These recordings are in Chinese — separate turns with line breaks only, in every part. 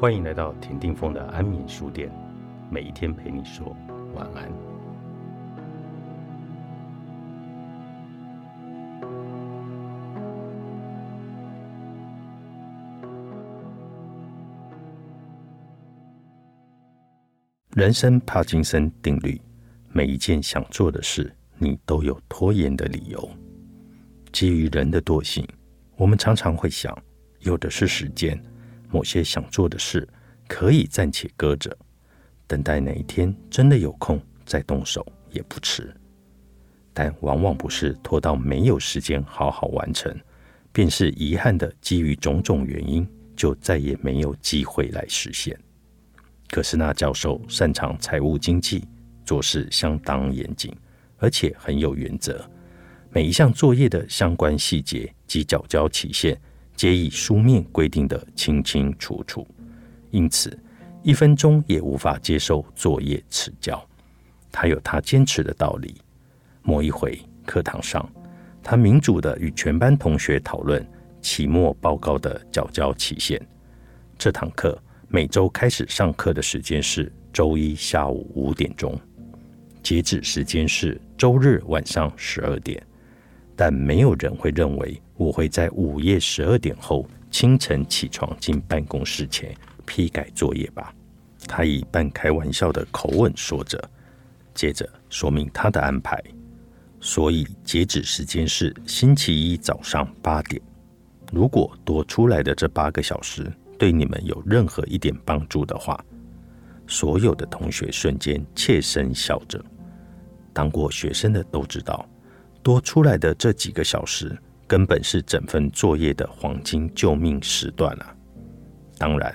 欢迎来到田定峰的安眠书店，每一天陪你说晚安。人生帕金森定律：每一件想做的事，你都有拖延的理由。基于人的惰性，我们常常会想，有的是时间。某些想做的事可以暂且搁着，等待哪一天真的有空再动手也不迟。但往往不是拖到没有时间好好完成，便是遗憾的基于种种原因，就再也没有机会来实现。可是那教授擅长财务经济，做事相当严谨，而且很有原则，每一项作业的相关细节及缴交期限。皆以书面规定的清清楚楚，因此一分钟也无法接受作业迟交。他有他坚持的道理。某一回课堂上，他民主的与全班同学讨论期末报告的缴交期限。这堂课每周开始上课的时间是周一下午五点钟，截止时间是周日晚上十二点。但没有人会认为我会在午夜十二点后清晨起床进办公室前批改作业吧？他以半开玩笑的口吻说着，接着说明他的安排。所以截止时间是星期一早上八点。如果多出来的这八个小时对你们有任何一点帮助的话，所有的同学瞬间切声笑着。当过学生的都知道。多出来的这几个小时，根本是整份作业的黄金救命时段啊！当然，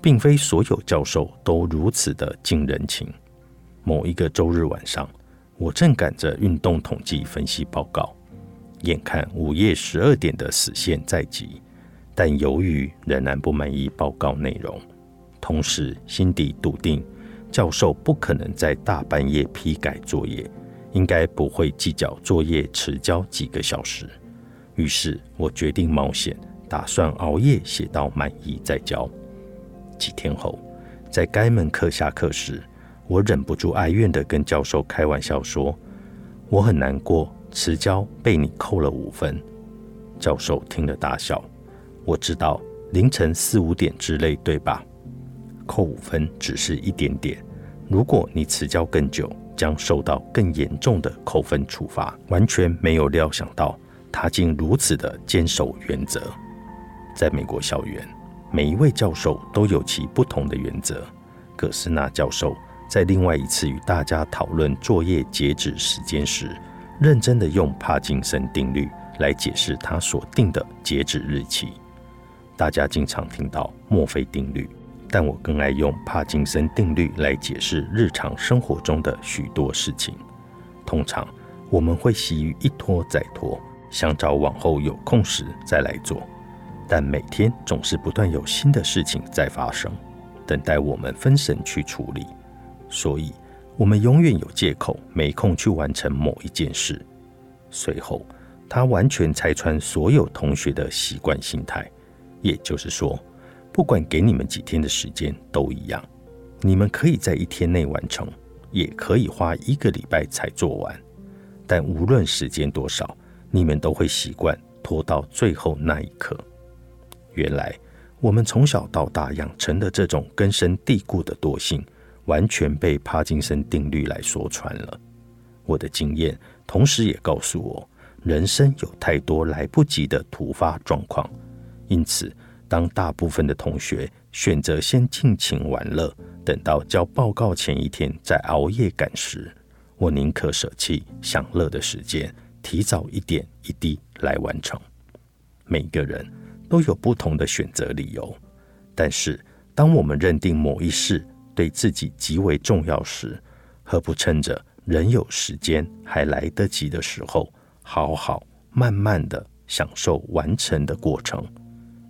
并非所有教授都如此的近人情。某一个周日晚上，我正赶着运动统计分析报告，眼看午夜十二点的死线在即，但由于仍然不满意报告内容，同时心底笃定教授不可能在大半夜批改作业。应该不会计较作业迟交几个小时，于是我决定冒险，打算熬夜写到满意再交。几天后，在该门课下课时，我忍不住哀怨地跟教授开玩笑说：“我很难过，迟交被你扣了五分。”教授听了大笑。我知道凌晨四五点之类，对吧？扣五分只是一点点，如果你迟交更久。将受到更严重的扣分处罚，完全没有料想到他竟如此的坚守原则。在美国校园，每一位教授都有其不同的原则。葛斯纳教授在另外一次与大家讨论作业截止时间时，认真的用帕金森定律来解释他所定的截止日期。大家经常听到墨菲定律。但我更爱用帕金森定律来解释日常生活中的许多事情。通常我们会习于一拖再拖，想找往后有空时再来做，但每天总是不断有新的事情在发生，等待我们分神去处理。所以，我们永远有借口没空去完成某一件事。随后，他完全拆穿所有同学的习惯心态，也就是说。不管给你们几天的时间都一样，你们可以在一天内完成，也可以花一个礼拜才做完。但无论时间多少，你们都会习惯拖到最后那一刻。原来，我们从小到大养成的这种根深蒂固的惰性，完全被帕金森定律来说穿了。我的经验同时也告诉我，人生有太多来不及的突发状况，因此。当大部分的同学选择先尽情玩乐，等到交报告前一天再熬夜赶时，我宁可舍弃享乐的时间，提早一点一滴来完成。每个人都有不同的选择理由，但是当我们认定某一事对自己极为重要时，何不趁着仍有时间还来得及的时候，好好慢慢的享受完成的过程？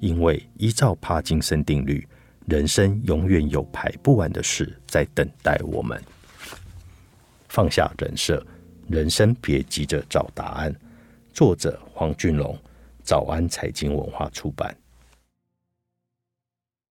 因为依照帕金森定律，人生永远有排不完的事在等待我们。放下人设，人生别急着找答案。作者黄俊龙，早安财经文化出版。